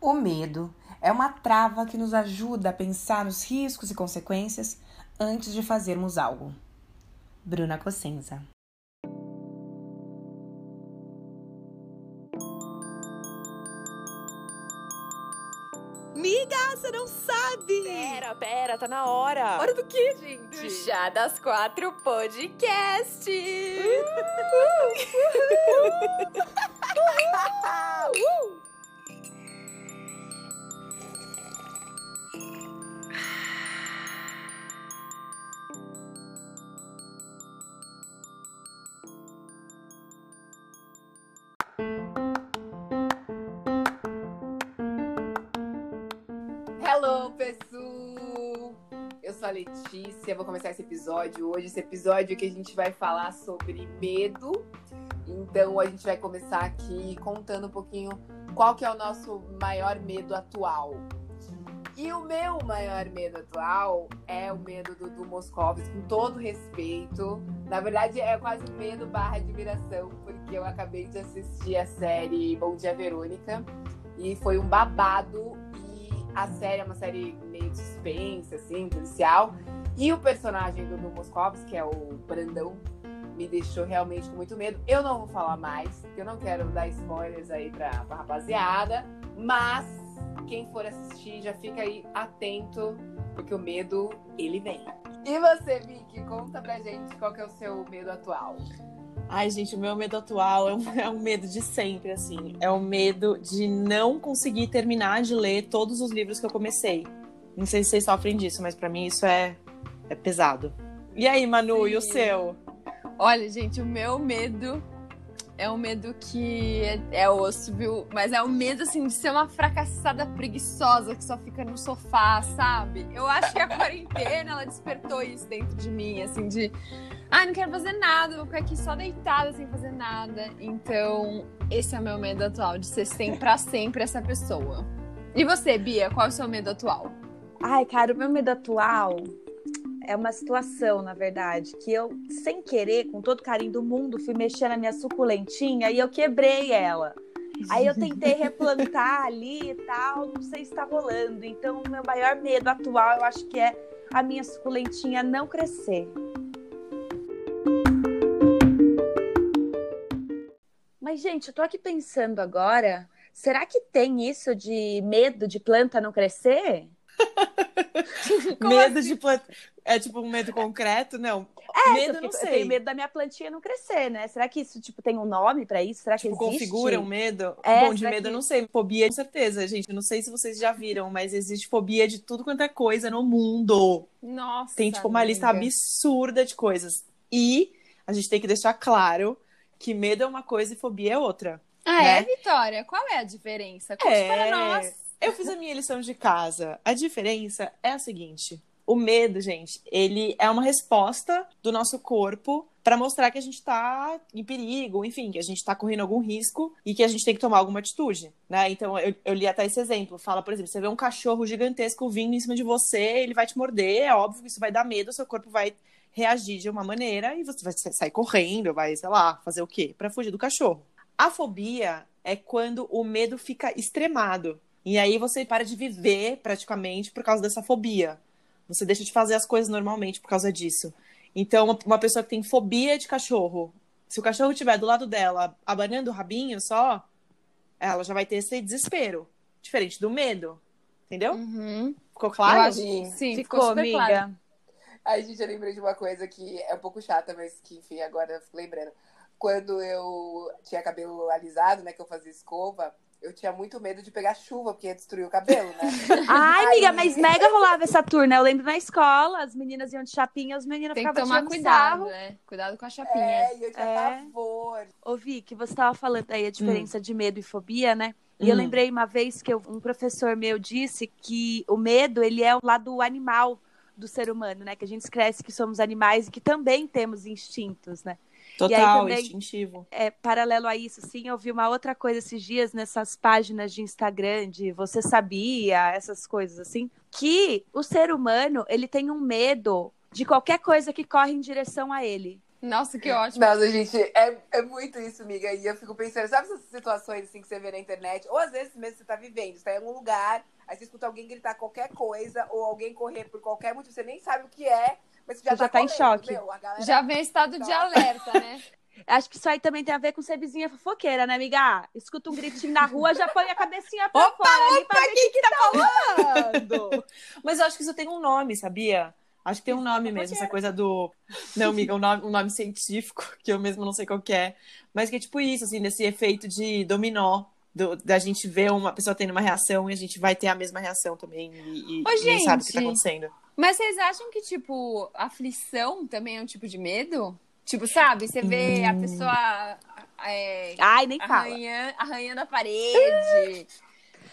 O medo é uma trava que nos ajuda a pensar nos riscos e consequências antes de fazermos algo. Bruna Cossenza. Miga, você não sabe! Pera, pera, tá na hora. Hora do quê, gente? Do Chá das Quatro Podcast! Uh! Hello, vou começar esse episódio hoje. Esse episódio que a gente vai falar sobre medo. Então a gente vai começar aqui contando um pouquinho qual que é o nosso maior medo atual. E o meu maior medo atual é o medo do, do Moscovitz, com todo respeito. Na verdade, é quase medo barra admiração, porque eu acabei de assistir a série Bom Dia Verônica. E foi um babado. E a série é uma série meio suspense, assim, policial. E o personagem do, do Moscovitz, que é o Brandão, me deixou realmente com muito medo. Eu não vou falar mais, porque eu não quero dar spoilers aí pra, pra rapaziada. Mas quem for assistir já fica aí atento, porque o medo, ele vem. E você, Vicky, conta pra gente qual que é o seu medo atual. Ai, gente, o meu medo atual é um, é um medo de sempre, assim. É o medo de não conseguir terminar de ler todos os livros que eu comecei. Não sei se vocês sofrem disso, mas pra mim isso é, é pesado. E aí, Manu, Sim. e o seu? Olha, gente, o meu medo é um medo que é, é osso, viu? Mas é um medo, assim, de ser uma fracassada preguiçosa que só fica no sofá, sabe? Eu acho que a quarentena, ela despertou isso dentro de mim, assim, de... Ah, não quero fazer nada, vou ficar aqui só deitada sem fazer nada. Então, esse é o meu medo atual, de ser sempre, pra sempre essa pessoa. E você, Bia, qual é o seu medo atual? Ai, cara, o meu medo atual é uma situação, na verdade, que eu, sem querer, com todo carinho do mundo, fui mexer na minha suculentinha e eu quebrei ela. Aí eu tentei replantar ali e tal, não sei se tá rolando. Então, o meu maior medo atual, eu acho que é a minha suculentinha não crescer. Mas, gente, eu tô aqui pensando agora, será que tem isso de medo de planta não crescer? medo de planta. É tipo um medo concreto? Não. É, medo, eu, não fico- eu sei. tenho medo da minha plantinha não crescer, né? Será que isso, tipo, tem um nome pra isso? Será que Tipo, existe? configura um medo? É, Bom, de medo eu que- não sei. Fobia, com certeza, gente. Eu não sei se vocês já viram, mas existe fobia de tudo quanto é coisa no mundo. Nossa, Tem, tipo, uma lista absurda de coisas. E a gente tem que deixar claro que medo é uma coisa e fobia é outra. Ah, né? é, Vitória? Qual é a diferença? Conte É. para nós. Eu fiz a minha lição de casa. A diferença é a seguinte: o medo, gente, ele é uma resposta do nosso corpo para mostrar que a gente tá em perigo, enfim, que a gente tá correndo algum risco e que a gente tem que tomar alguma atitude, né? Então, eu, eu li até esse exemplo. Fala, por exemplo, você vê um cachorro gigantesco vindo em cima de você, ele vai te morder, é óbvio que isso vai dar medo, seu corpo vai reagir de uma maneira e você vai sair correndo, vai, sei lá, fazer o quê? Para fugir do cachorro. A fobia é quando o medo fica extremado. E aí você para de viver praticamente por causa dessa fobia. Você deixa de fazer as coisas normalmente por causa disso. Então, uma- pessoa que tem fobia de cachorro, se o cachorro estiver do lado dela, abanando o rabinho só, ela já vai ter esse desespero. Diferente do medo. Entendeu? Uhum. Ficou Eu claro? Sim, ficou, Ficou, super amiga. claro. Aí, gente, eu lembrei de uma coisa que é um pouco chata, mas que, enfim, agora eu fico lembrando. Quando eu tinha cabelo alisado, né, que eu fazia escova, eu tinha muito medo de pegar chuva, porque ia destruir o cabelo, né? Ai, amiga, mas mega rolava essa turma. Eu lembro na escola, as meninas iam de chapinha, os meninos Tem que ficavam tomar tirando cuidado, sarro. né? Cuidado com a chapinha. É, e eu tinha É. pavor. Ô, Vi, que você tava falando aí a diferença de medo e fobia, né? E eu Hum. lembrei uma vez que eu- um professor meu disse que o medo, ele é o lado animal do ser humano, né? Que a gente cresce que somos animais e que também temos instintos, né? Total, também- instintivo. É, paralelo a isso, sim, eu vi uma outra coisa esses dias nessas páginas de Instagram de você sabia, essas coisas assim, que o ser humano, ele tem um medo de qualquer coisa que corre em direção a ele. Nossa, que ótimo. Nossa, gente, é, é muito isso, amiga. E eu fico pensando, sabe essas situações assim que você vê na internet? Ou às vezes mesmo você tá vivendo, você tá em algum lugar, aí você escuta alguém gritar qualquer coisa, ou alguém correr por qualquer motivo, você nem sabe o que é, mas você já Você tá, já tá em correndo, choque. meu, galera- Já vem estado de alerta, né? Acho que isso aí também tem a ver com ser vizinha fofoqueira, né, amiga? Escuta um gritinho na rua, já põe a cabecinha pra Opa, fora ali pra ver o que, que tá falando. Mas eu acho que isso tem um nome, sabia? Acho que tem um nome mesmo, essa coisa do. Não, amiga, um nome, um nome científico, que eu mesmo não sei qual que é. Mas que é tipo isso, assim, desse efeito de dominó. Do- da gente ver uma pessoa tendo uma reação e a gente vai ter a mesma reação também. E, e Ô, ninguém sabe o que tá gente. acontecendo. Mas vocês acham que, tipo, aflição também é um tipo de medo? Tipo, sabe? Você vê a pessoa é, Ai, nem fala. arranhando, arranhando a parede.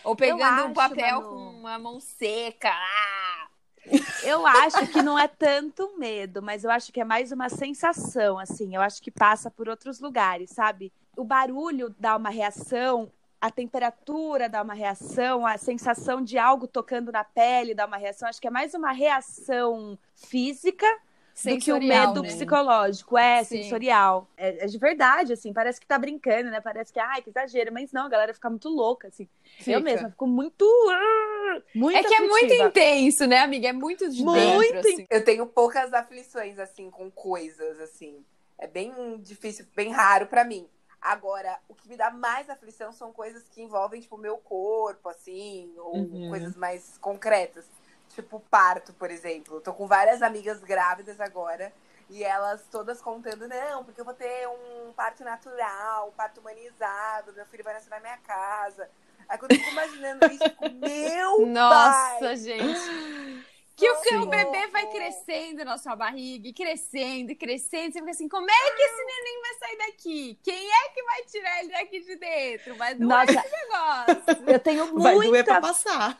ou pegando um acho, papel Manu. com uma mão seca. Ah! Eu acho que não é tanto medo, mas eu acho que é mais uma sensação, assim. Eu acho que passa por outros lugares, sabe? O barulho dá uma reação, a temperatura dá uma reação, a sensação de algo tocando na pele dá uma reação. Acho que é mais uma reação física do que o Sensorial, medo né? psicológico. É, Sim. sensorial. É, é de verdade, assim. Parece que tá brincando, né? Parece que, ai, que exagero. Mas não, a galera fica muito louca, assim. Fica. Eu mesma fico muito. muito É que é muito intenso, né, amiga? É muito de Muito dentro, assim. Eu tenho poucas aflições, assim, com coisas, assim. É bem difícil, bem raro pra mim. Agora, o que me dá mais aflição são coisas que envolvem, tipo, o meu corpo, assim, ou Uhum. coisas mais concretas. Tipo, parto, por exemplo. Tô com várias amigas grávidas agora. E elas todas contando, não, porque eu vou ter um parto natural, um parto humanizado, meu filho vai nascer na minha casa. Aí quando eu fico imaginando isso, eu fico, meu Nossa, pai! gente. Que o bebê vai crescendo na sua barriga, e crescendo, e crescendo. Você fica assim, como é que esse neném vai sair daqui? Quem é que vai tirar ele daqui de dentro? Vai doer Nossa. esse negócio. Eu tenho Vai doer pra muita, passar.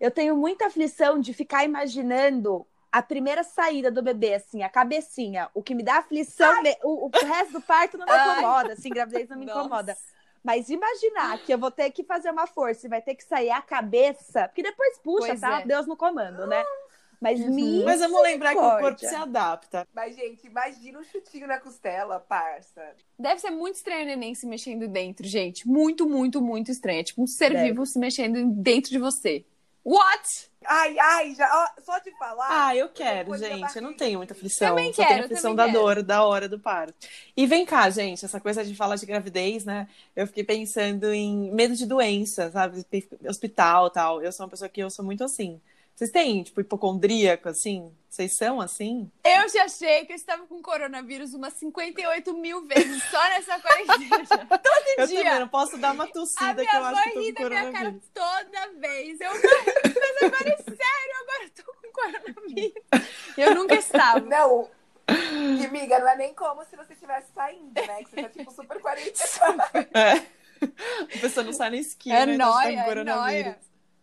eu tenho muita aflição de ficar imaginando a primeira saída do bebê, assim, a cabecinha. O que me dá aflição, o, o resto do parto não me incomoda, assim, gravidez não me incomoda. Mas imaginar que eu vou ter que fazer uma força e vai ter que sair a cabeça, porque depois puxa, Pois tá? é. Deus no comando, né? Mas Uhum. me Mas vamos lembrar que o corpo se adapta. Mas, gente, imagina um chutinho na costela, parça. Deve ser muito estranho o neném se mexendo dentro, gente. Muito, muito, muito estranho. É tipo um ser Deve. vivo se mexendo dentro de você. What? Ai, ai, já, ó, só de falar. Ah, eu quero, gente. Eu não tenho muita aflição. Também Só quero, tenho aflição da quero. dor, da hora do parto. E vem cá, gente, essa coisa de falar de gravidez, né? Eu fiquei pensando em medo de doença, sabe? Hospital tal. Eu sou uma pessoa que eu sou muito assim. Vocês têm, tipo, hipocondríaco, assim? Vocês são assim? Eu já achei que eu estava com coronavírus umas 58 mil vezes só nessa quarentena. Todo Eu dia. também não posso dar uma tossida que eu acho que tô ri com da minha cara toda vez. Eu, mas agora é sério, agora eu tô com coronavírus. Eu nunca estava. Não. E, amiga, não é nem como se você estivesse saindo, né? Que você tá, tipo, super quarentena. É. A pessoa não sai na esquina É e já tá nóia, com é nóia.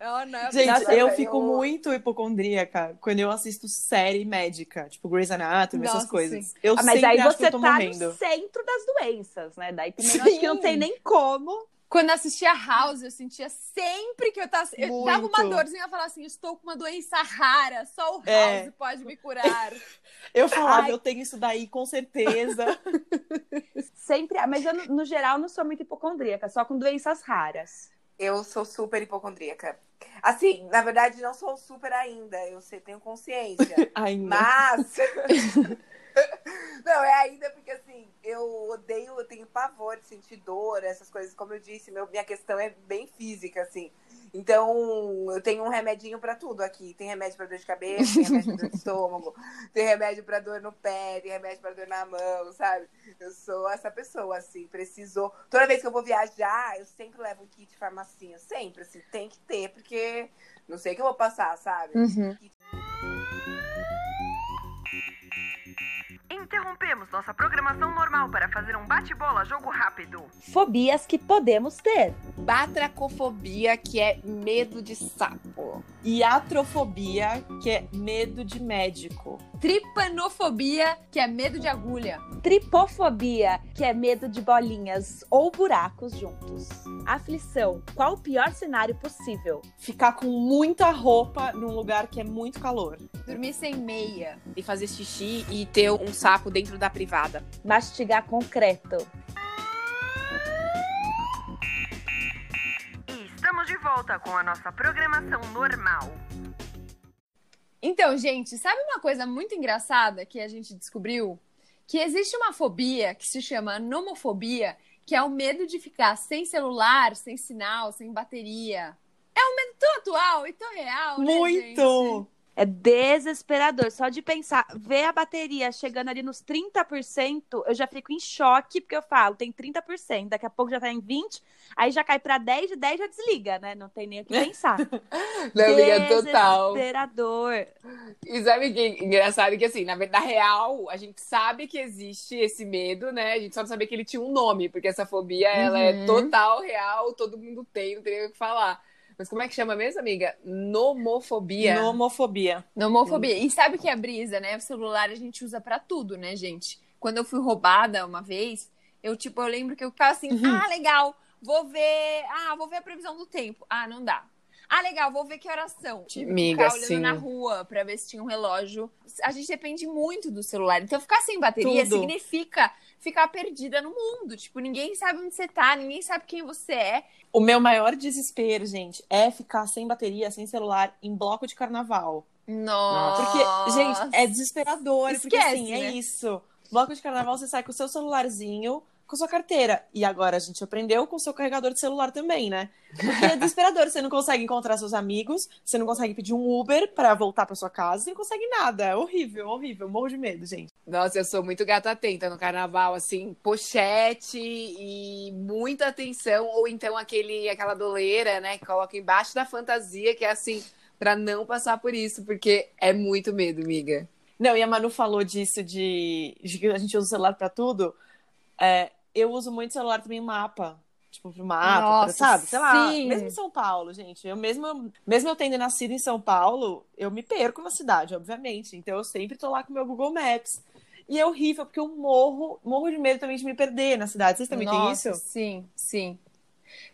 Oh, não, Gente, Nossa, eu fico eu- muito hipocondríaca quando eu assisto série médica, tipo Grey's Anatomy, essas Nossa, coisas. Eu Ah, mas sempre aí acho que você eu tô tá morrendo. no centro das doenças, né? Daí também eu acho que não tem nem como. Quando eu assistia House, eu sentia sempre que eu tava. Eu dava uma Muito. dorzinha e falava assim: estou com uma doença rara, só o House É. pode me curar. Eu falava, Ai. eu tenho isso daí, com certeza. Sempre, mas eu, no- no geral, não sou muito hipocondríaca, só com doenças raras. Eu sou super hipocondríaca. Assim, na verdade, não sou super ainda. Eu sei, tenho consciência. Ainda. Mas. Não, é ainda porque assim, eu odeio, eu tenho pavor de sentir dor, essas coisas. Como eu disse, meu, minha questão é bem física, assim. Então, eu tenho um remedinho pra tudo aqui. Tem remédio pra dor de cabeça, tem remédio pra dor de estômago, tem remédio pra dor no pé, tem remédio pra dor na mão, sabe? Eu sou essa pessoa, assim, precisou. Toda vez que eu vou viajar, eu sempre levo um kit farmacinha. Sempre, assim, tem que ter, porque não sei o que eu vou passar, sabe? Interrompemos nossa programação normal para fazer um bate-bola jogo rápido. Fobias que podemos ter. Batracofobia, que é medo de sapo. E atrofobia, que é medo de médico. Tripanofobia, que é medo de agulha. Tripofobia, que é medo de bolinhas ou buracos juntos. Aflição, qual o pior cenário possível? Ficar com muita roupa num lugar que é muito calor. Dormir sem meia. E fazer xixi e ter um sapo carro dentro da privada. Mastigar concreto. E estamos de volta com a nossa programação normal. Então, gente, sabe uma coisa muito engraçada que a gente descobriu? Que existe uma fobia que se chama nomofobia, que é o medo de ficar sem celular, sem sinal, sem bateria. É um medo tão atual e tão real, né, gente? Muito! É desesperador. Só de pensar, ver a bateria chegando ali nos 30%, eu já fico em choque, porque eu falo, tem 30%, daqui a pouco já tá em 20%, aí já cai pra 10%, de 10% já desliga, né? Não tem nem o que pensar. Não, amiga, total. Desesperador. E sabe que é engraçado que, assim, na verdade, real, a gente sabe que existe esse medo, né? A gente só não sabia que ele tinha um nome, porque essa fobia, ela é Uhum. total, real, todo mundo tem, não tem nem o que falar. Mas como é que chama mesmo, amiga? Nomofobia. Nomofobia. Nomofobia. E sabe o que é brisa, né? O celular a gente usa pra tudo, né, gente? Quando eu fui roubada uma vez, eu, tipo, eu lembro que eu ficava assim, ah, legal, vou ver. Ah, vou ver a previsão do tempo. Ah, não dá. Ah, legal, vou ver que que Amiga, ficar olhando sim. na rua pra ver se tinha um relógio. A gente depende muito do celular. Então, ficar sem bateria Tudo. significa ficar perdida no mundo. Tipo, ninguém sabe onde você tá, ninguém sabe quem você é. O meu maior desespero, gente, é ficar sem bateria, sem celular, em bloco de carnaval. Nossa. Porque, gente, é desesperador. porque Esquece, assim, é né? isso. Bloco de carnaval, você sai com o seu celularzinho, com sua carteira. E agora a gente aprendeu com o seu carregador de celular também, né? Porque é desesperador. Você não consegue encontrar seus amigos, você não consegue pedir um Uber pra voltar pra sua casa, você não consegue nada. É horrível, horrível. Morro de medo, gente. Nossa, eu sou muito gata atenta no carnaval, assim, pochete e muita atenção, ou então aquele, aquela doleira, né, que coloca embaixo da fantasia, que é assim, pra não passar por isso, porque é muito medo, amiga. Não, e a Manu falou disso de, de que a gente usa o celular pra tudo. É, eu uso muito celular também mapa. Tipo, pro mapa, pra, Nossa, sabe? Sei lá, sim. mesmo em São Paulo, gente. Eu mesmo, mesmo eu tendo nascido em São Paulo, eu me perco na cidade, obviamente. Então eu sempre tô lá com o meu Google Maps. E é horrível, porque eu morro, morro de medo também de me perder na cidade. Vocês também têm Nossa, isso? Sim, sim.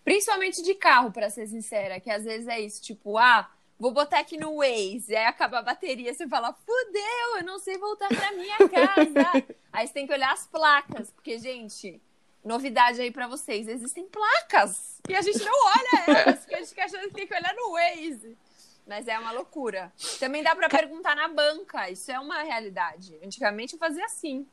Principalmente de carro, pra ser sincera, que às vezes é isso, tipo, ah, vou botar aqui no Waze, aí acaba a bateria, você fala, fudeu, eu não sei voltar pra minha casa. aí você tem que olhar as placas, porque, gente, novidade aí pra vocês, existem placas e a gente não olha elas, porque a gente fica achando que tem que olhar no Waze. Mas é uma loucura. Também dá pra perguntar na banca, isso é uma realidade. Antigamente eu fazia assim.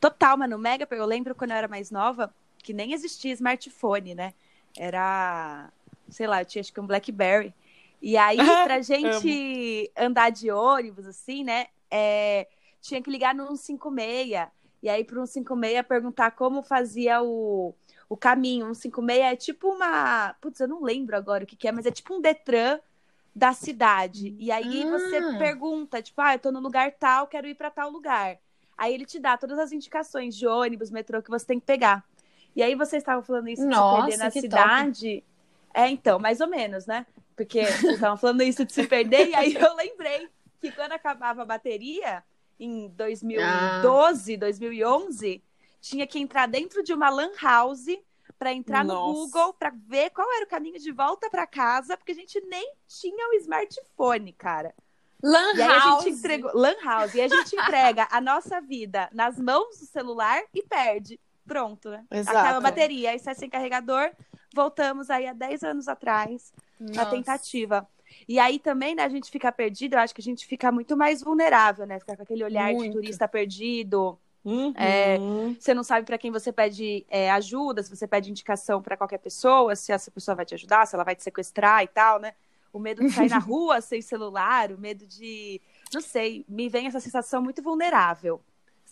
Total, mano. Mega, eu lembro quando eu era mais nova, que nem existia smartphone, né? Era, sei lá, eu tinha acho que um Blackberry. E aí, pra gente andar de ônibus, assim, né? é, tinha que ligar no 156. E aí, pro 156, perguntar como fazia o, o caminho. 156 é tipo uma. Putz, eu não lembro agora o que, que é, mas é tipo um Detran da cidade. E aí você Ah. pergunta, tipo, ah, eu tô no lugar tal, quero ir pra tal lugar. Aí ele te dá todas as indicações de ônibus, metrô que você tem que pegar. E aí vocês estavam falando isso de se perder na cidade. É, então, mais ou menos, né? Porque vocês estavam falando isso de se perder, e aí eu lembrei que quando acabava a bateria, em 2012, 2011, tinha que entrar dentro de uma lan house para entrar no Nossa. Google para ver qual era o caminho de volta para casa, porque a gente nem tinha o smartphone, cara. Lan E aí a house. gente entregou Lan House e a gente entrega a nossa vida nas mãos do celular e perde. Pronto, né? Exato. Acaba a bateria, aí sai sem carregador. Voltamos aí há 10 anos atrás na Nossa. tentativa. E aí também, né, a gente fica perdido, eu acho que a gente fica muito mais vulnerável, né? Ficar com aquele olhar Muito. de turista perdido. Uhum. É, Você não sabe para quem você pede é, ajuda, se você pede indicação para qualquer pessoa, se essa pessoa vai te ajudar, se ela vai te sequestrar e tal, né? O medo de sair na rua sem celular, o medo de. Não sei, me vem essa sensação muito vulnerável.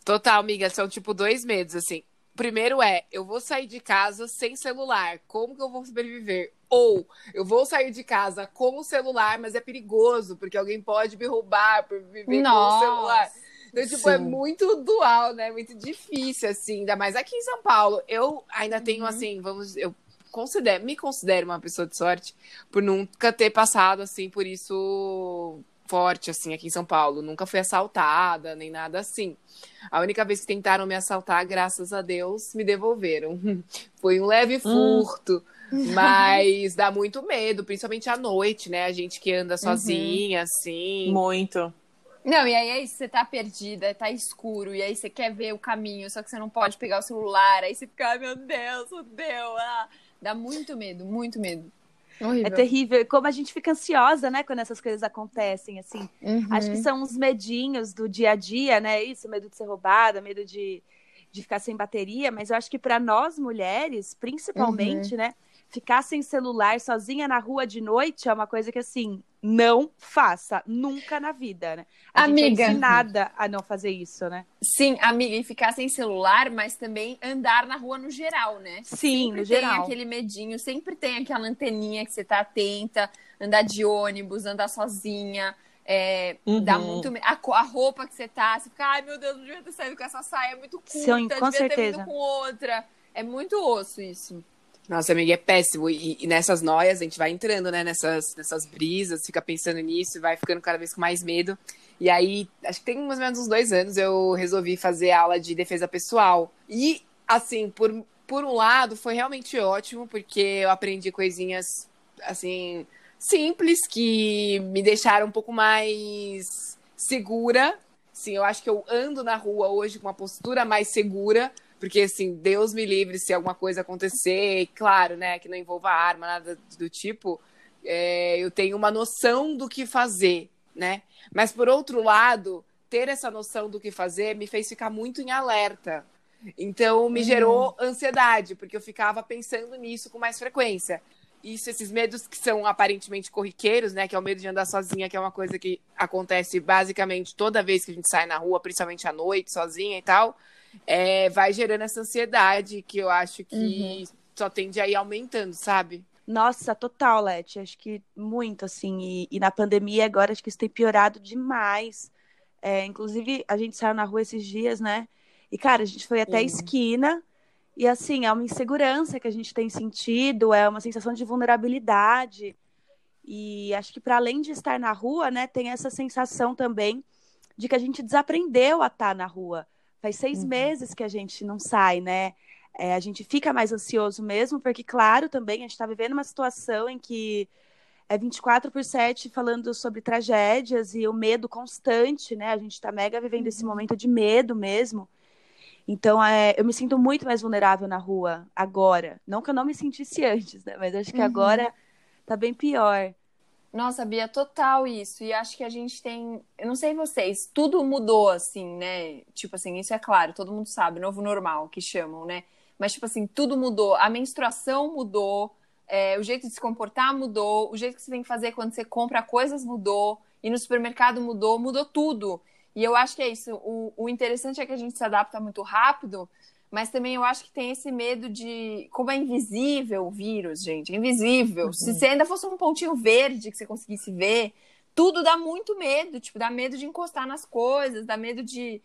Total, amiga, são tipo dois medos, assim. Primeiro é, eu vou sair de casa sem celular, como que eu vou sobreviver? Ou, eu vou sair de casa com o celular, mas é perigoso, porque alguém pode me roubar por viver com o Nossa. celular. Então, tipo, é Sim. muito dual, né? Muito difícil, assim. Ainda mais aqui em São Paulo. Eu ainda tenho, Uhum. assim, vamos... Eu considero, me considero uma pessoa de sorte por nunca ter passado, assim, por isso forte, assim, aqui em São Paulo. Nunca fui assaltada, nem nada assim. A única vez que tentaram me assaltar, graças a Deus, me devolveram. Foi um leve furto. Mas dá muito medo, principalmente à noite, né? A gente que anda sozinha, assim. Muito. Não, e aí é isso, você tá perdida, tá escuro, e aí você quer ver o caminho, só que você não pode pegar o celular, aí você fica, ai meu Deus, fudeu, ah. Dá muito medo, muito medo. Horrível. É terrível. E como a gente fica ansiosa, né, quando essas coisas acontecem, assim. Uhum. Acho que são os medinhos do dia a dia, né? Isso, medo de ser roubada, medo de, de ficar sem bateria. Mas eu acho que para nós mulheres, principalmente, né? Ficar sem celular sozinha na rua de noite é uma coisa que, assim, não faça. Nunca na vida, né? A gente Amiga. é ensinada a não fazer isso, né? Sim, amiga, e ficar sem celular, mas também andar na rua no geral, né? Sim, sempre no tem geral. aquele medinho, sempre tem aquela anteninha que você tá atenta, andar de ônibus, andar sozinha. É, Uhum. Dá muito. A, a roupa que você tá, você fica, ai meu Deus, não devia ter saído com essa saia, é muito curta, Sim, com devia ter certeza. vindo com outra. É muito osso isso. Nossa, amiga, é péssimo. E, e nessas noias a gente vai entrando, né? Nessas, nessas brisas, fica pensando nisso vai ficando cada vez com mais medo. E aí, acho que tem mais ou menos uns dois anos, eu resolvi fazer aula de defesa pessoal. E, assim, por, por um lado, foi realmente ótimo, porque eu aprendi coisinhas, assim, simples, que me deixaram um pouco mais segura. Sim, eu acho que eu ando na rua hoje com uma postura mais segura, porque, assim, Deus me livre se alguma coisa acontecer, e claro, né, que não envolva arma, nada do tipo, é, eu tenho uma noção do que fazer, né? Mas, por outro lado, ter essa noção do que fazer me fez ficar muito em alerta. Então, me gerou ansiedade, porque eu ficava pensando nisso com mais frequência. Isso, esses medos que são aparentemente corriqueiros, né? Que é o medo de andar sozinha, que é uma coisa que acontece basicamente toda vez que a gente sai na rua, principalmente à noite, sozinha e tal, é, vai gerando essa ansiedade que eu acho que só tende a ir aumentando, sabe? Nossa, total, Leti. Acho que muito, assim. E, e na pandemia agora, acho que isso tem piorado demais. É, inclusive, a gente saiu na rua esses dias, né? E, cara, a gente foi até a Sim. esquina. E, assim, é uma insegurança que a gente tem sentido, é uma sensação de vulnerabilidade. E acho que, para além de estar na rua, né, tem essa sensação também de que a gente desaprendeu a estar na rua. Faz seis Uhum. meses que a gente não sai, né? É, a gente fica mais ansioso mesmo, porque, claro, também a gente está vivendo uma situação em que é 24 por 7 falando sobre tragédias e o medo constante, né? A gente está mega vivendo esse momento de medo mesmo. Então, é, eu me sinto muito mais vulnerável na rua agora. Não que eu não me sentisse antes, né? Mas acho que Uhum. agora tá bem pior. Nossa, Bia, total isso. E acho que a gente tem. Eu não sei vocês, tudo mudou, assim, né? Tipo assim, isso é claro, todo mundo sabe, novo normal que chamam, né? Mas, tipo assim, tudo mudou. A menstruação mudou, é, o jeito de se comportar mudou, o jeito que você tem que fazer quando você compra coisas mudou, e no supermercado mudou, mudou tudo. E eu acho que é isso. O, o interessante é que a gente se adapta muito rápido, mas também eu acho que tem esse medo de. Como é invisível o vírus, gente, é invisível. Se você ainda fosse um pontinho verde que você conseguisse ver, tudo dá muito medo. Tipo, dá medo de encostar nas coisas, dá medo de.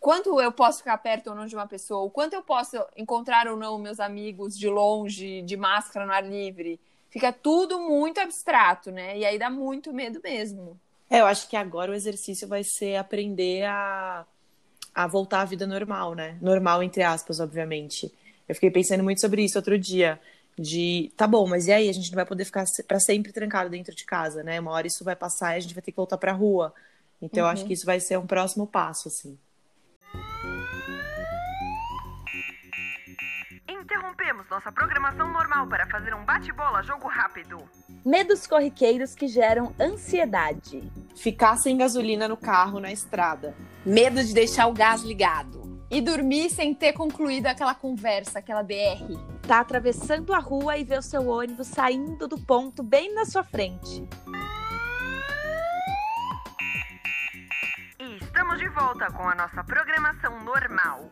Quanto eu posso ficar perto ou não de uma pessoa, o quanto eu posso encontrar ou não meus amigos de longe, de máscara no ar livre. Fica tudo muito abstrato, né? E aí dá muito medo mesmo. É, eu acho que agora o exercício vai ser aprender a, a voltar à vida normal, né? Normal, entre aspas, obviamente. Eu fiquei pensando muito sobre isso outro dia. De, tá bom, mas e aí? A gente não vai poder ficar pra sempre trancado dentro de casa, né? Uma hora isso vai passar e a gente vai ter que voltar pra rua. Então, eu acho que isso vai ser um próximo passo, assim. Interrompemos nossa programação normal para fazer um bate-bola jogo rápido. Medos corriqueiros que geram ansiedade. Ficar sem gasolina no carro, na estrada. Medo de deixar o gás ligado. E dormir sem ter concluído aquela conversa, aquela DR. Tá atravessando a rua e vê o seu ônibus saindo do ponto bem na sua frente. E estamos de volta com a nossa programação normal.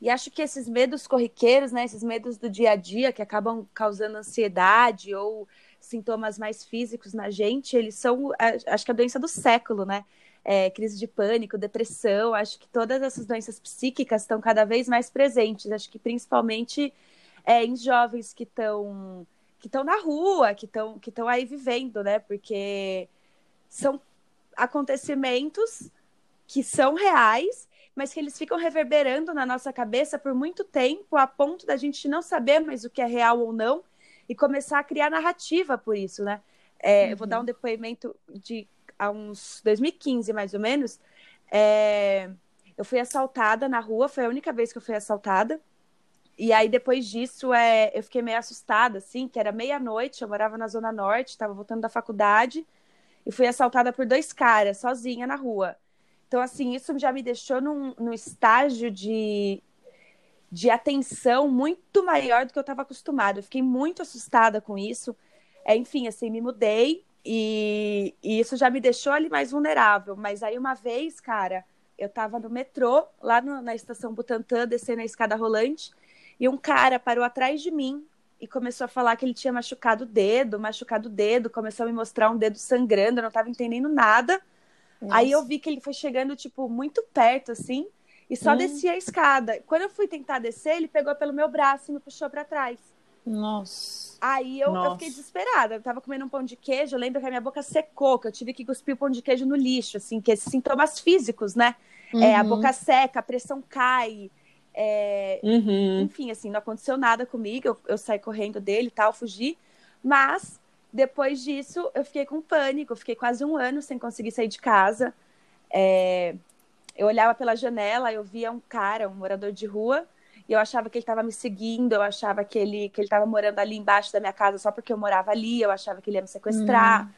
E acho que esses medos corriqueiros, né, esses medos do dia a dia que acabam causando ansiedade ou sintomas mais físicos na gente, eles são, acho que a doença do século, né? É, crise de pânico, depressão, acho que todas essas doenças psíquicas estão cada vez mais presentes. Acho que principalmente é, em jovens que estão que estão na rua, que estão que estão aí vivendo, né? Porque são acontecimentos que são reais mas que eles ficam reverberando na nossa cabeça por muito tempo, a ponto da gente não saber mais o que é real ou não, e começar a criar narrativa por isso, né? É, Eu vou dar um depoimento de há uns 2015 mais ou menos, é, eu fui assaltada na rua, foi a única vez que eu fui assaltada. E aí, depois disso, é, eu fiquei meio assustada, assim, que era meia-noite, eu morava na Zona Norte, estava voltando da faculdade, e fui assaltada por dois caras, sozinha na rua. Então, assim, isso já me deixou num, num estágio de, de atenção muito maior do que eu estava acostumada. Eu fiquei muito assustada com isso. É, enfim, assim, me mudei e, e, isso já me deixou ali mais vulnerável. Mas aí, uma vez, cara, eu estava no metrô, lá no, na estação Butantã, descendo a escada rolante, e um cara parou atrás de mim e começou a falar que ele tinha machucado o dedo, machucado o dedo, começou a me mostrar um dedo sangrando, eu não estava entendendo nada. Nossa. Aí eu vi que ele foi chegando, tipo, muito perto, assim, e só hum. descia a escada. Quando eu fui tentar descer, ele pegou pelo meu braço e me puxou para trás. Nossa. Aí eu, eu, fiquei desesperada. Eu tava comendo um pão de queijo, eu lembro que a minha boca secou, que eu tive que cuspir o pão de queijo no lixo, assim, que esses sintomas físicos, né? Uhum. É, a boca seca, a pressão cai, é, uhum. Enfim, assim, não aconteceu nada comigo. Eu, eu saí correndo dele e tal, fugi. Mas depois disso, eu fiquei com pânico. Eu fiquei quase um ano sem conseguir sair de casa. É, eu olhava pela janela, eu via um cara, um morador de rua, e eu achava que ele estava me seguindo. Eu achava que ele que ele estava morando ali embaixo da minha casa só porque eu morava ali. Eu achava que ele ia me sequestrar. Uhum.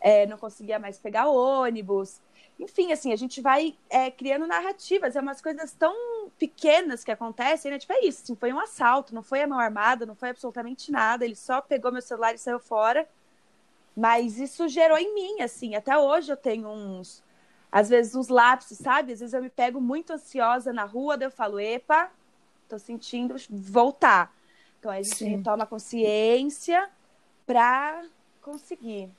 É, não conseguia mais pegar ônibus. Enfim, assim, a gente vai é, criando narrativas, é umas coisas tão pequenas que acontecem, né? Tipo, é isso, assim, foi um assalto, não foi a mão armada, não foi absolutamente nada, ele só pegou meu celular e saiu fora. Mas isso gerou em mim, assim, até hoje eu tenho uns, às vezes uns lapsos, sabe? Às vezes eu me pego muito ansiosa na rua, daí eu falo, epa, tô sentindo voltar. Então a gente Sim. toma consciência para conseguir.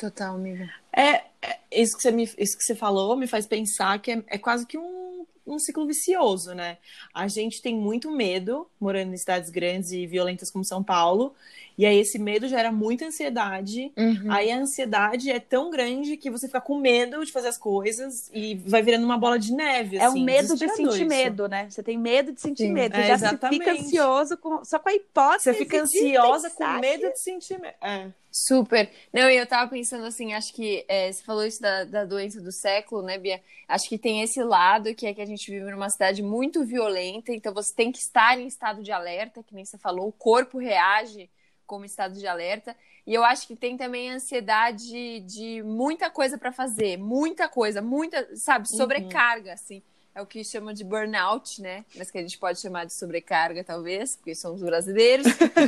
Total, amiga. É, é, isso, que você me, isso que você falou me faz pensar que é, é quase que um, um ciclo vicioso, né? A gente tem muito medo morando em cidades grandes e violentas como São Paulo, e aí esse medo gera muita ansiedade. Uhum. Aí a ansiedade é tão grande que você fica com medo de fazer as coisas e vai virando uma bola de neve. É assim, o medo de sentir isso. medo, né? Você tem medo de sentir Sim, medo. Você é, já fica ansioso com, só com a hipótese. Você fica ansiosa com medo de sentir medo. É. Super. Não, eu tava pensando assim, acho que é, você falou isso da, da doença do século, né, Bia? Acho que tem esse lado que é que a gente vive numa cidade muito violenta, então você tem que estar em estado de alerta, que nem você falou, o corpo reage como estado de alerta. E eu acho que tem também a ansiedade de muita coisa para fazer, muita coisa, muita, sabe, uhum. sobrecarga, uhum. assim é o que chamam de burnout, né? Mas que a gente pode chamar de sobrecarga, talvez, porque somos brasileiros.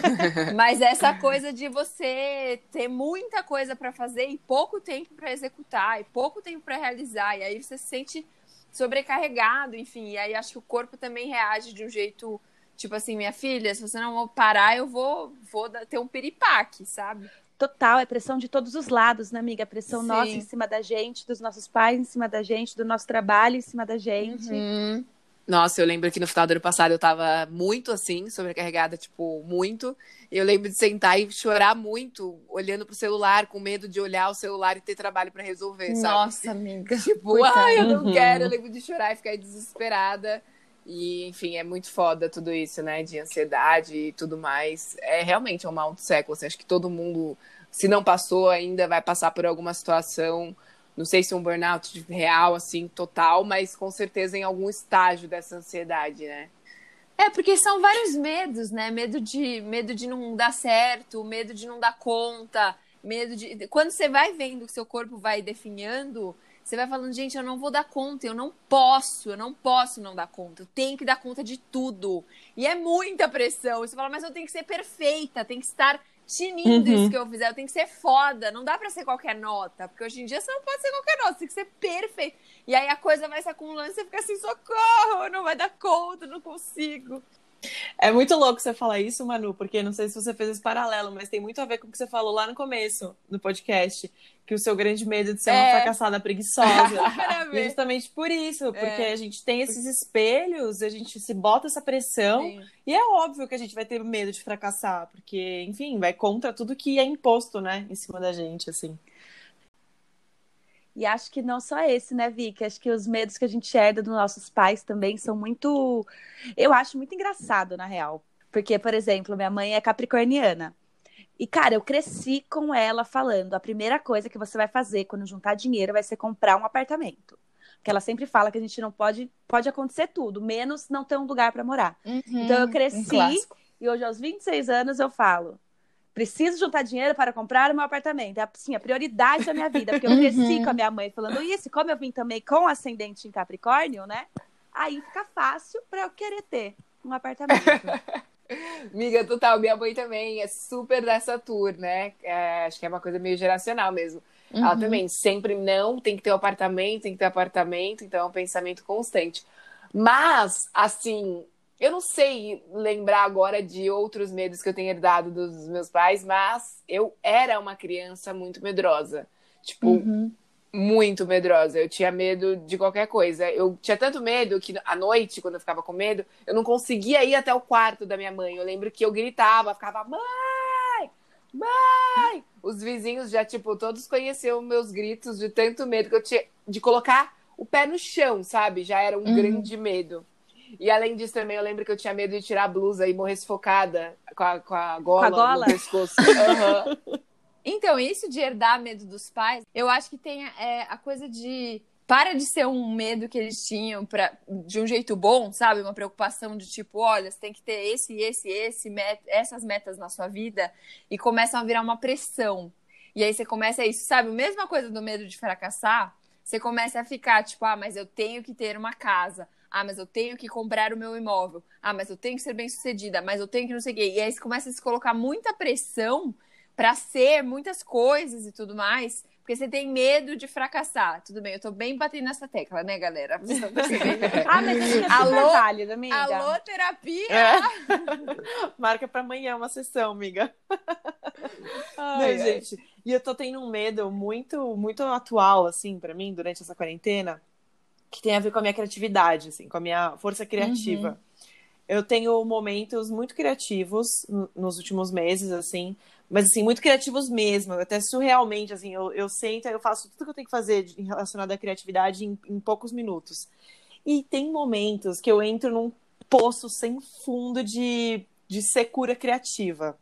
Mas essa coisa de você ter muita coisa para fazer e pouco tempo para executar, e pouco tempo para realizar, e aí você se sente sobrecarregado, enfim. E aí acho que o corpo também reage de um jeito, tipo assim, minha filha, se você não parar, eu vou, vou ter um piripaque, sabe? Total, é pressão de todos os lados, né, amiga? Pressão Sim. nossa em cima da gente, dos nossos pais em cima da gente, do nosso trabalho em cima da gente. Uhum. Nossa, eu lembro que no final do ano passado eu tava muito assim, sobrecarregada, tipo, muito. E eu lembro de sentar e chorar muito, olhando pro celular, com medo de olhar o celular e ter trabalho para resolver, sabe? Nossa, amiga. Tipo, ai, eu não uhum. quero. Eu lembro de chorar e ficar desesperada. E, enfim, é muito foda tudo isso, né? De ansiedade e tudo mais. É realmente um mal do século. Assim, acho que todo mundo se não passou ainda, vai passar por alguma situação, não sei se um burnout real, assim, total, mas com certeza em algum estágio dessa ansiedade, né? É, porque são vários medos, né? Medo de, medo de não dar certo, medo de não dar conta, medo de. Quando você vai vendo que seu corpo vai definhando, você vai falando, gente, eu não vou dar conta, eu não posso, eu não posso não dar conta, eu tenho que dar conta de tudo. E é muita pressão. Você fala, mas eu tenho que ser perfeita, tem que estar tinindo uhum. isso que eu fizer, eu tenho que ser foda, não dá pra ser qualquer nota, porque hoje em dia você não pode ser qualquer nota, você tem que ser perfeito. E aí a coisa vai se acumulando e você fica assim, socorro, não vai dar conta, não consigo. É muito louco você falar isso, Manu, porque não sei se você fez esse paralelo, mas tem muito a ver com o que você falou lá no começo do podcast, que o seu grande medo de ser é. uma fracassada preguiçosa. e justamente por isso, porque é. a gente tem esses espelhos, a gente se bota essa pressão, Sim. e é óbvio que a gente vai ter medo de fracassar, porque, enfim, vai contra tudo que é imposto, né, em cima da gente, assim. E acho que não só esse, né, Vicky? Acho que os medos que a gente herda dos nossos pais também são muito. Eu acho muito engraçado, na real. Porque, por exemplo, minha mãe é capricorniana. E, cara, eu cresci com ela falando: a primeira coisa que você vai fazer quando juntar dinheiro vai ser comprar um apartamento. Porque ela sempre fala que a gente não pode, pode acontecer tudo, menos não ter um lugar para morar. Uhum, Então eu um cresci clássico. e hoje, aos 26 anos, eu falo: preciso juntar dinheiro para comprar o meu apartamento. É assim, a prioridade da minha vida. Porque eu cresci Uhum. com a minha mãe falando isso, e como eu vim também com ascendente em Capricórnio, né? Aí fica fácil para eu querer ter um apartamento. Amiga, total, minha mãe também é super dessa tour, né? É, acho que é uma coisa meio geracional mesmo. Ela Uhum. também sempre não tem que ter um apartamento, tem que ter apartamento, então é um pensamento constante. Mas, assim, eu não sei lembrar agora de outros medos que eu tenho herdado dos meus pais, mas eu era uma criança muito medrosa. Tipo, Uhum. muito medrosa. Eu tinha medo de qualquer coisa. Eu tinha tanto medo que à noite, quando eu ficava com medo, eu não conseguia ir até o quarto da minha mãe. Eu lembro que eu gritava, ficava, mãe! Mãe! Os vizinhos já, tipo, todos conheciam meus gritos de tanto medo que eu tinha de colocar o pé no chão, sabe? Já era um Uhum. grande medo. E além disso, também eu lembro que eu tinha medo de tirar a blusa e morrer sufocada com a, com a gola, gola? no pescoço. Aham. Então, isso de herdar medo dos pais, eu acho que tem é, a coisa de. Para de ser um medo que eles tinham pra, de um jeito bom, sabe? Uma preocupação de tipo, olha, você tem que ter esse, esse, esse, met essas metas na sua vida, e começam a virar uma pressão. E aí você começa isso, sabe? A mesma coisa do medo de fracassar, você começa a ficar, tipo, ah, mas eu tenho que ter uma casa. Ah, mas eu tenho que comprar o meu imóvel. Ah, mas eu tenho que ser bem sucedida. Mas eu tenho que não sei o quê. E aí você começa a se colocar muita pressão para ser muitas coisas e tudo mais, porque você tem medo de fracassar. Tudo bem, eu tô bem batendo nessa tecla, né, galera? Ah, mas é Alô? válido, amiga. Alô, terapia! É. Marca pra amanhã uma sessão, amiga. Não, Ai, ai. gente. E eu tô tendo um medo muito, muito atual, assim, pra mim, durante essa quarentena, que tem a ver com a minha criatividade, assim, com a minha força criativa. Eu tenho momentos muito criativos nos últimos meses, assim, mas assim, muito criativos mesmo, até surrealmente, assim, eu, eu sento e eu faço tudo que eu tenho que fazer relacionado à criatividade em, em poucos minutos. E tem momentos que eu entro num poço sem fundo de, de secura criativa.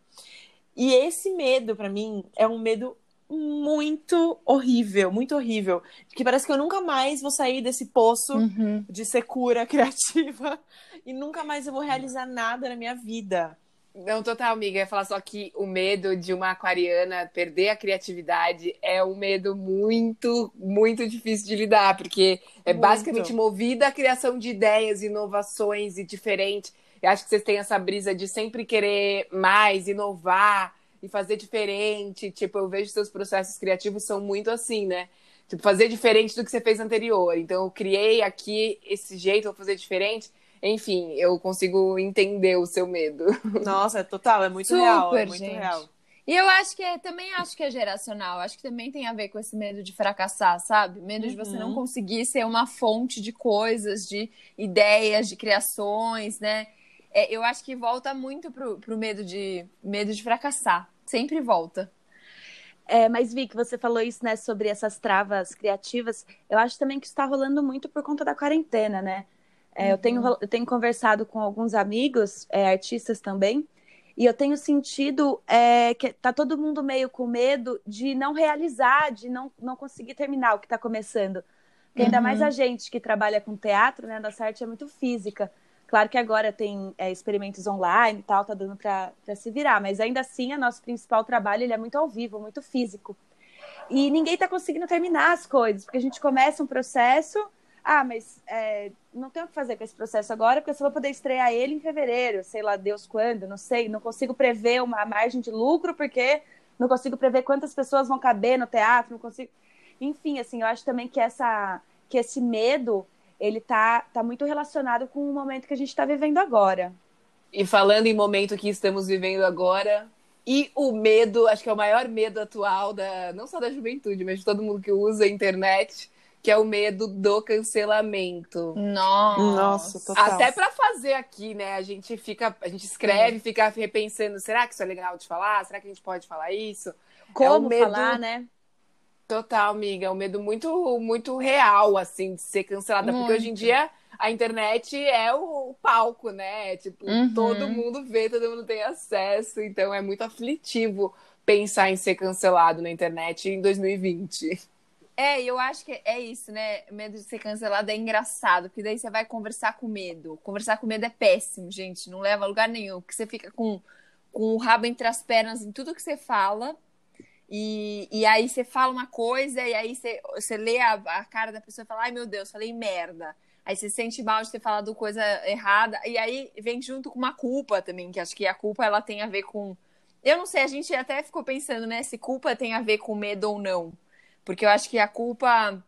E esse medo, pra mim, é um medo muito horrível, muito horrível. Que parece que eu nunca mais vou sair desse poço Uhum. de secura criativa e nunca mais eu vou realizar nada na minha vida. Não, total, amiga. Eu ia falar só que o medo de uma aquariana perder a criatividade é um medo muito, muito difícil de lidar, porque é Muito. basicamente movida a criação de ideias, inovações e diferente. Eu acho que vocês têm essa brisa de sempre querer mais, inovar e fazer diferente. Tipo, eu vejo seus processos criativos são muito assim, né? Tipo, fazer diferente do que você fez anterior. Então, eu criei aqui esse jeito, vou fazer diferente. Enfim, eu consigo entender o seu medo. Nossa, é total, é muito Super, real, é muito gente. real. E eu acho que é, também acho que é geracional. Acho que também tem a ver com esse medo de fracassar, sabe? Medo de você Uhum. não conseguir ser uma fonte de coisas, de ideias, de criações, né? É, eu acho que volta muito pro, pro medo de medo de fracassar. Sempre volta. É, mas vi que você falou isso, né, sobre essas travas criativas. Eu acho também que está rolando muito por conta da quarentena, né? É, eu, tenho, ro- eu tenho conversado com alguns amigos, é, artistas também, e eu tenho sentido é, que tá todo mundo meio com medo de não realizar, de não, não conseguir terminar o que está começando. Porque ainda Uhum. mais a gente que trabalha com teatro, né? Nossa arte é muito física. Claro que agora tem é, experimentos online e tal, tá dando para se virar, mas ainda assim, o nosso principal trabalho ele é muito ao vivo, muito físico. E ninguém tá conseguindo terminar as coisas, porque a gente começa um processo, ah, mas é, não tenho o que fazer com esse processo agora, porque eu só vou poder estrear ele em fevereiro, sei lá Deus quando, não sei, não consigo prever uma margem de lucro, porque não consigo prever quantas pessoas vão caber no teatro, não consigo. Enfim, assim, eu acho também que essa que esse medo ele tá, tá muito relacionado com o momento que a gente está vivendo agora. E falando em momento que estamos vivendo agora, e o medo, acho que é o maior medo atual da não só da juventude, mas de todo mundo que usa a internet, que é o medo do cancelamento. Nossa. Nossa, total. Até pra fazer aqui, né? A gente fica, a gente escreve, fica repensando, será que isso é legal de falar? Será que a gente pode falar isso? Como medo- falar, né? Total, amiga, é um medo muito, muito real, assim, de ser cancelada. Porque hoje em Muito. dia a internet é o, o palco, né? Tipo, Uhum. todo mundo vê, todo mundo tem acesso, então é muito aflitivo pensar em ser cancelado na internet em 2020. É, eu acho que é isso, né? Medo de ser cancelado é engraçado, porque daí você vai conversar com medo. Conversar com medo é péssimo, gente. Não leva a lugar nenhum, porque você fica com, com o rabo entre as pernas em tudo que você fala. E, e aí você fala uma coisa, e aí você, você lê a, a cara da pessoa e fala, ai meu Deus, falei merda. Aí você sente mal de ter falado coisa errada, e aí vem junto com uma culpa também, que acho que a culpa ela tem a ver com. Eu não sei, a gente até ficou pensando, né, se culpa tem a ver com medo ou não. Porque eu acho que a culpa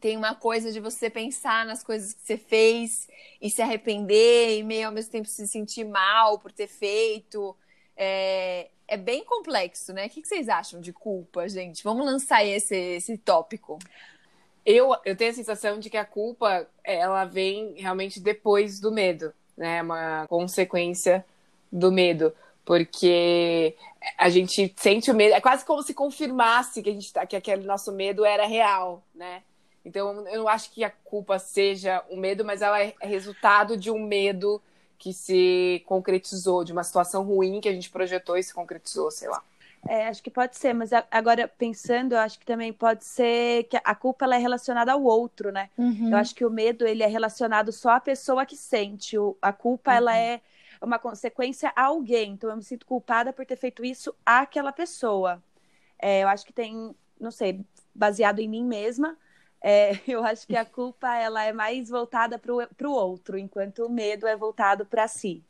tem uma coisa de você pensar nas coisas que você fez e se arrepender e meio ao mesmo tempo se sentir mal por ter feito. É, é bem complexo, né? O que vocês acham de culpa, gente? Vamos lançar esse, esse tópico. Eu, eu tenho a sensação de que a culpa ela vem realmente depois do medo, né? É uma consequência do medo, porque a gente sente o medo, é quase como se confirmasse que a gente tá, que aquele nosso medo era real, né? Então eu não acho que a culpa seja um medo, mas ela é resultado de um medo que se concretizou, de uma situação ruim que a gente projetou e se concretizou, sei lá. É, acho que pode ser, mas agora pensando, eu acho que também pode ser que a culpa ela é relacionada ao outro, né? Uhum. Eu acho que o medo ele é relacionado só à pessoa que sente. O, a culpa Uhum. ela é uma consequência a alguém. Então eu me sinto culpada por ter feito isso àquela pessoa. É, eu acho que tem, não sei, baseado em mim mesma. É, eu acho que a culpa ela é mais voltada para o outro, enquanto o medo é voltado para si.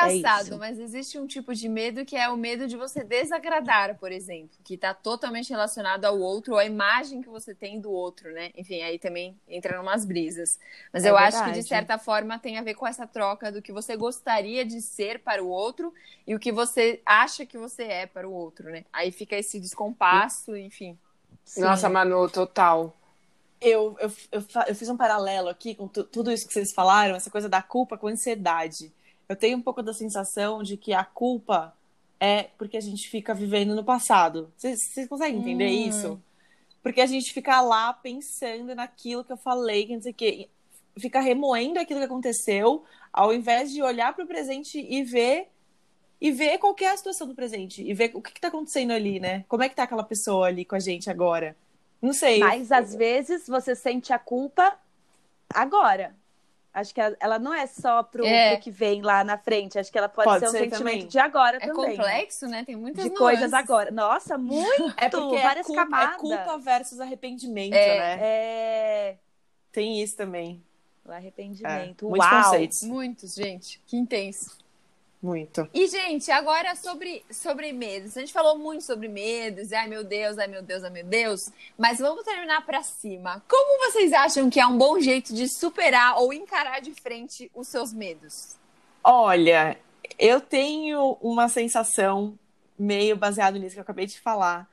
É Engraçado, isso. mas existe um tipo de medo que é o medo de você desagradar, por exemplo, que está totalmente relacionado ao outro, ou à imagem que você tem do outro, né? Enfim, aí também entra numas brisas. Mas É eu acho que, verdade. de certa forma, tem a ver com essa troca do que você gostaria de ser para o outro e o que você acha que você é para o outro, né? Aí fica esse descompasso, enfim. Nossa, Manu, total. Eu, eu, eu, eu fiz um paralelo aqui com tu- tudo isso que vocês falaram, essa coisa da culpa com ansiedade. Eu tenho um pouco da sensação de que a culpa é porque a gente fica vivendo no passado. Vocês, vocês conseguem entender Hum. isso? Porque a gente fica lá pensando naquilo que eu falei, que não sei o quê. Fica remoendo aquilo que aconteceu, ao invés de olhar para o presente e ver e ver qual que é a situação do presente e ver o que está acontecendo ali, né? Como é que tá aquela pessoa ali com a gente agora? Não sei. Mas às vezes você sente a culpa agora. Acho que ela não é só pro, É. pro que vem lá na frente. Acho que ela pode, Pode ser um ser sentimento também. de agora É também. né? complexo, né? Tem muitas De nuances. coisas agora. Nossa, muito! É porque é várias culpa, é camadas. culpa versus arrependimento, É. né? É. Tem isso também. O arrependimento. É, muitos Uau! conceitos. Muitos, gente. Que intenso. Muito. E, gente, agora sobre, sobre medos. A gente falou muito sobre medos. Ai, meu Deus, ai, meu Deus, ai, meu Deus. Mas vamos terminar pra cima. Como vocês acham que é um bom jeito de superar ou encarar de frente os seus medos? Olha, eu tenho uma sensação meio baseado nisso que eu acabei de falar,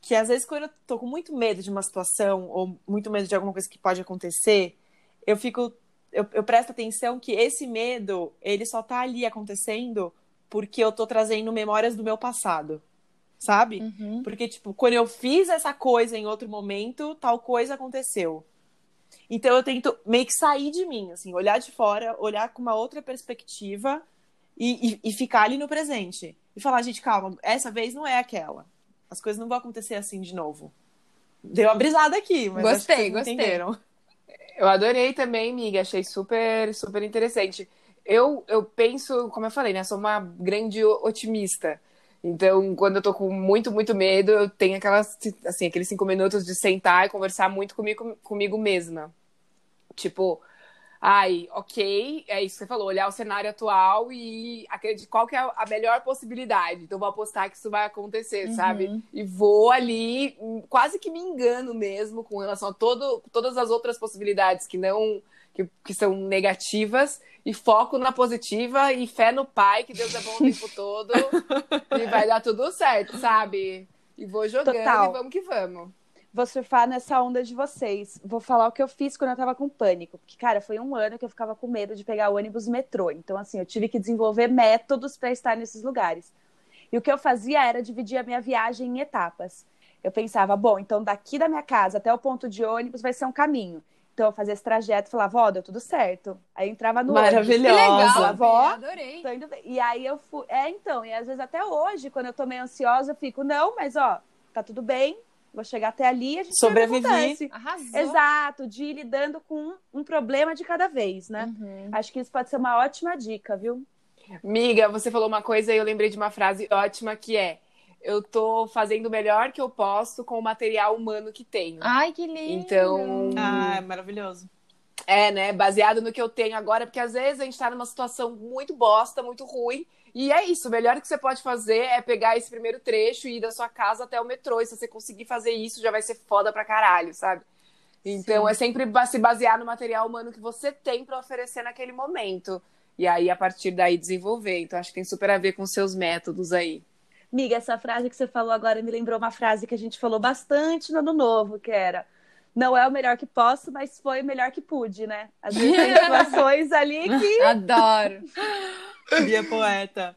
que às vezes quando eu tô com muito medo de uma situação ou muito medo de alguma coisa que pode acontecer, eu fico eu, eu presto atenção que esse medo, ele só tá ali acontecendo porque eu tô trazendo memórias do meu passado. Sabe? Porque, tipo, quando eu fiz essa coisa em outro momento, tal coisa aconteceu. Então eu tento meio que sair de mim, assim, olhar de fora, olhar com uma outra perspectiva e, e, e ficar ali no presente. E falar, gente, calma, essa vez não é aquela. As coisas não vão acontecer assim de novo. Deu uma brisada aqui, mas acho que Gostei, vocês gostei. entenderam. Eu adorei também, miga. Achei super, super interessante. Eu, eu penso, como eu falei, né? Sou uma grande otimista. Então, quando eu tô com muito, muito medo, eu tenho aquelas, assim, aqueles cinco minutos de sentar e conversar muito comigo, comigo mesma. Tipo, ai, ok, é isso que você falou, olhar o cenário atual e acreditar qual que é a melhor possibilidade. Então, vou apostar que isso vai acontecer, sabe? E vou ali, hum, quase que me engano mesmo com relação a todo, todas as outras possibilidades que não. Que, que são negativas, e foco na positiva, e fé no pai, que Deus é bom o tempo todo, e vai dar tudo certo, sabe? E vou jogando Total. e vamos que vamos. Vou surfar nessa onda de vocês. Vou falar o que eu fiz quando eu tava com pânico. Porque, cara, foi um ano que eu ficava com medo de pegar ônibus e metrô. Então, assim, eu tive que desenvolver métodos para estar nesses lugares. E o que eu fazia era dividir a minha viagem em etapas. Eu pensava, bom, então daqui da minha casa até o ponto de ônibus vai ser um caminho. Então eu fazia esse trajeto e falava, vó, deu tudo certo. Aí eu entrava no ônibus. Que Maravilhosa. legal, Avó. adorei. Tô indo bem. E aí eu fui. É, então, e às vezes até hoje, quando eu tô meio ansiosa, eu fico, não, mas ó, tá tudo bem, vou chegar até ali e a gente. Arrasou. Exato, de ir lidando com um problema de cada vez, né? Uhum. Acho que isso pode ser uma ótima dica, viu? Miga, você falou uma coisa e eu lembrei de uma frase ótima que é: Eu tô fazendo o melhor que eu posso com o material humano que tenho. Ai, que lindo. Então, Ah, é maravilhoso. é, né? Baseado no que eu tenho agora, porque às vezes a gente tá numa situação muito bosta, muito ruim. E é isso, o melhor que você pode fazer é pegar esse primeiro trecho e ir da sua casa até o metrô. E se você conseguir fazer isso, já vai ser foda pra caralho, sabe? Então é sempre se basear no material humano que você tem pra oferecer naquele momento. E aí, a partir daí, desenvolver. Então, acho que tem super a ver com seus métodos aí. Miga, essa frase que você falou agora me lembrou uma frase que a gente falou bastante no ano novo, que era não é o melhor que posso, mas foi o melhor que pude, né? Às vezes tem situações ali que Adoro. Bia poeta.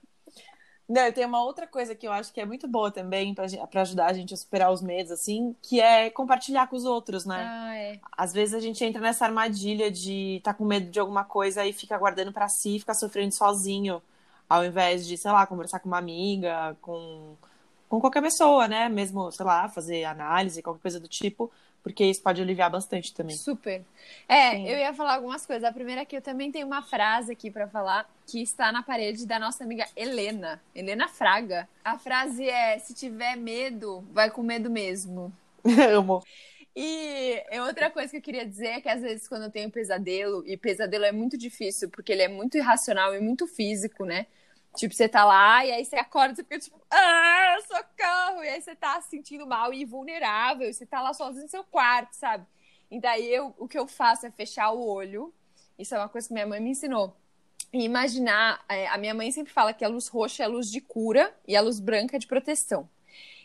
Não, tem uma outra coisa que eu acho que é muito boa também pra ajudar a gente a superar os medos, assim, que é compartilhar com os outros, né? Ah, é. Às vezes a gente entra nessa armadilha de estar com medo de alguma coisa e fica guardando pra si, fica sofrendo sozinho, ao invés de, sei lá, conversar com uma amiga, com, com qualquer pessoa, né? Mesmo, sei lá, fazer análise, qualquer coisa do tipo, porque isso pode aliviar bastante também. Super. É, Sim. eu ia falar algumas coisas. A primeira é que eu também tenho uma frase aqui pra falar que está na parede da nossa amiga Helena, Helena Fraga. A frase é: se tiver medo, vai com medo mesmo. Amo. E outra coisa que eu queria dizer é que às vezes quando eu tenho pesadelo, e pesadelo é muito difícil, porque ele é muito irracional e muito físico, né? Tipo, você tá lá e aí você acorda você fica tipo, ah, socorro! E aí você tá se sentindo mal e vulnerável, e você tá lá sozinho no seu quarto, sabe? E daí eu, o que eu faço é fechar o olho. Isso é uma coisa que minha mãe me ensinou. E imaginar, é, a minha mãe sempre fala que a luz roxa é a luz de cura e a luz branca é de proteção.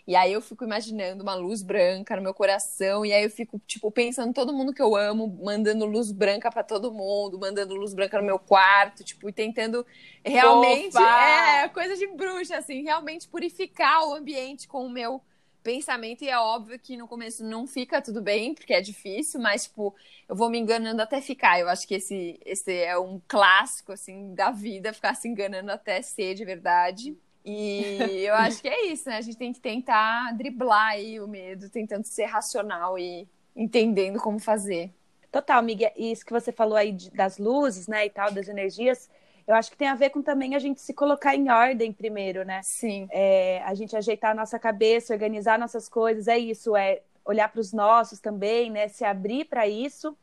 E aí eu fico imaginando uma luz branca no meu coração, e aí eu fico, tipo, pensando todo mundo que eu amo, mandando luz branca pra todo mundo, mandando luz branca no meu quarto, tipo, e tentando realmente. Fofa! É, coisa de bruxa, assim, realmente purificar o ambiente com o meu pensamento. E é óbvio que no começo não fica tudo bem, porque é difícil, mas, tipo, eu vou me enganando até ficar. Eu acho que esse, esse é um clássico, assim, da vida, ficar se enganando até ser de verdade. E eu acho que é isso, né? A gente tem que tentar driblar aí o medo, tentando ser racional e entendendo como fazer. Total, amiga. E isso que você falou aí de- das luzes, né, e tal, das energias, eu acho que tem a ver com também a gente se colocar em ordem primeiro, né? Sim. É, a gente ajeitar a nossa cabeça, organizar nossas coisas, é isso, é olhar para os nossos também, né? Se abrir para isso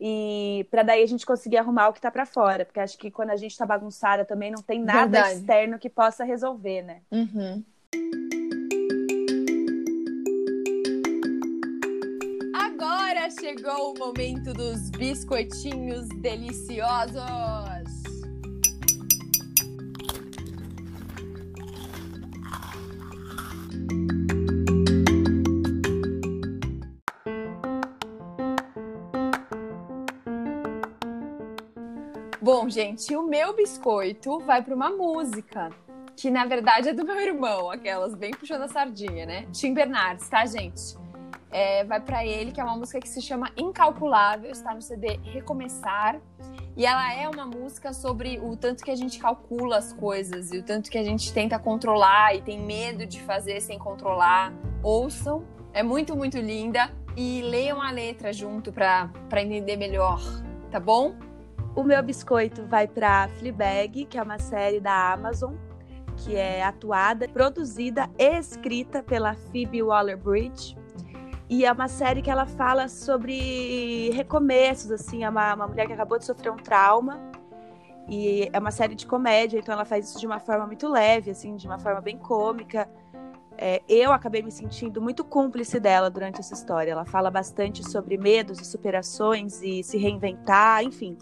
e para daí a gente conseguir arrumar o que tá para fora, porque acho que quando a gente tá bagunçada também não tem nada Verdade. externo que possa resolver, né? Uhum. Agora chegou o momento dos biscoitinhos deliciosos. Bom, gente, o meu biscoito vai para uma música que na verdade é do meu irmão, aquelas bem puxando a sardinha, né? Tim Bernardes, tá, gente? É, vai pra ele, que é uma música que se chama Incalculável, está no CD Recomeçar. E ela é uma música sobre o tanto que a gente calcula as coisas e o tanto que a gente tenta controlar e tem medo de fazer sem controlar. Ouçam, é muito, muito linda. E leiam a letra junto pra entender melhor, tá bom? O meu biscoito vai para Fleabag, que é uma série da Amazon, que é atuada, produzida e escrita pela Phoebe Waller-Bridge. E é uma série que ela fala sobre recomeços, assim, é uma, uma mulher que acabou de sofrer um trauma. E é uma série de comédia, então ela faz isso de uma forma muito leve, assim, de uma forma bem cômica. É, eu acabei me sentindo muito cúmplice dela durante essa história. Ela fala bastante sobre medos e superações e se reinventar, enfim.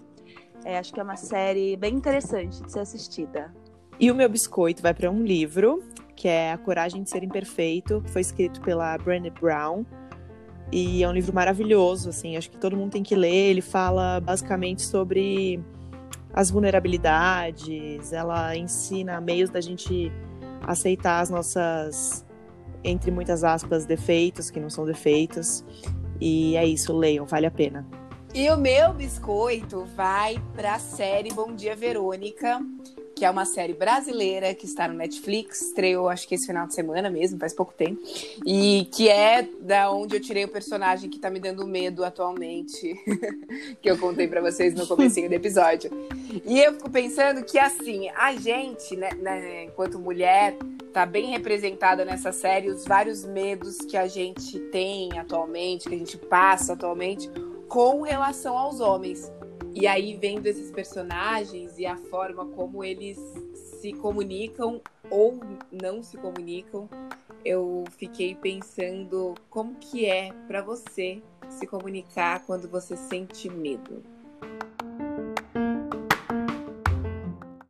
É, acho que é uma série bem interessante de ser assistida. E o meu biscoito vai para um livro, que é A Coragem de Ser Imperfeito, que foi escrito pela Brené Brown. E é um livro maravilhoso, assim, acho que todo mundo tem que ler. Ele fala basicamente sobre as vulnerabilidades, ela ensina meios da gente aceitar as nossas, entre muitas aspas, defeitos, que não são defeitos. E é isso, leiam, vale a pena. E o meu biscoito vai para a série Bom Dia Verônica, que é uma série brasileira que está no Netflix, estreou acho que esse final de semana mesmo, faz pouco tempo, e que é da onde eu tirei o personagem que tá me dando medo atualmente, que eu contei para vocês no comecinho do episódio. E eu fico pensando que assim, a gente, né, né, enquanto mulher, tá bem representada nessa série os vários medos que a gente tem atualmente, que a gente passa atualmente com relação aos homens. E aí, vendo esses personagens e a forma como eles se comunicam ou não se comunicam, eu fiquei pensando como que é para você se comunicar quando você sente medo.